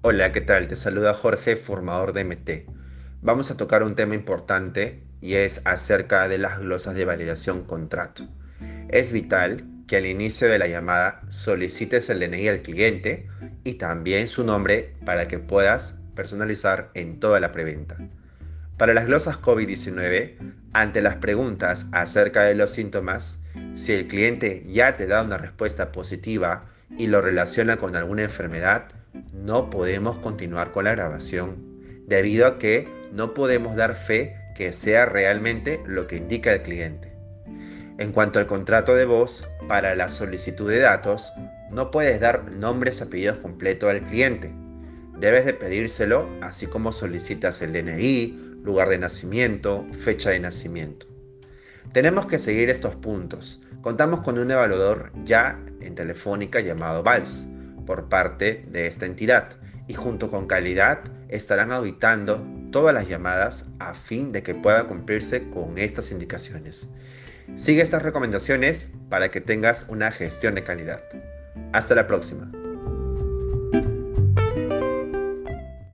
Hola, ¿qué tal? Te saluda Jorge, formador de MT. Vamos a tocar un tema importante y es acerca de las glosas de validación contrato. Es vital que al inicio de la llamada solicites el DNI al cliente y también su nombre para que puedas personalizar en toda la preventa. Para las glosas COVID-19, ante las preguntas acerca de los síntomas, si el cliente ya te da una respuesta positiva y lo relaciona con alguna enfermedad, no podemos continuar con la grabación, debido a que no podemos dar fe que sea realmente lo que indica el cliente. En cuanto al contrato de voz, para la solicitud de datos, no puedes dar nombres, apellidos completos al cliente. Debes de pedírselo, así como solicitas el DNI, lugar de nacimiento, fecha de nacimiento. Tenemos que seguir estos puntos. Contamos con un evaluador ya en Telefónica llamado VALS por parte de esta entidad y junto con calidad estarán auditando todas las llamadas a fin de que pueda cumplirse con estas indicaciones. Sigue estas recomendaciones para que tengas una gestión de calidad. Hasta la próxima.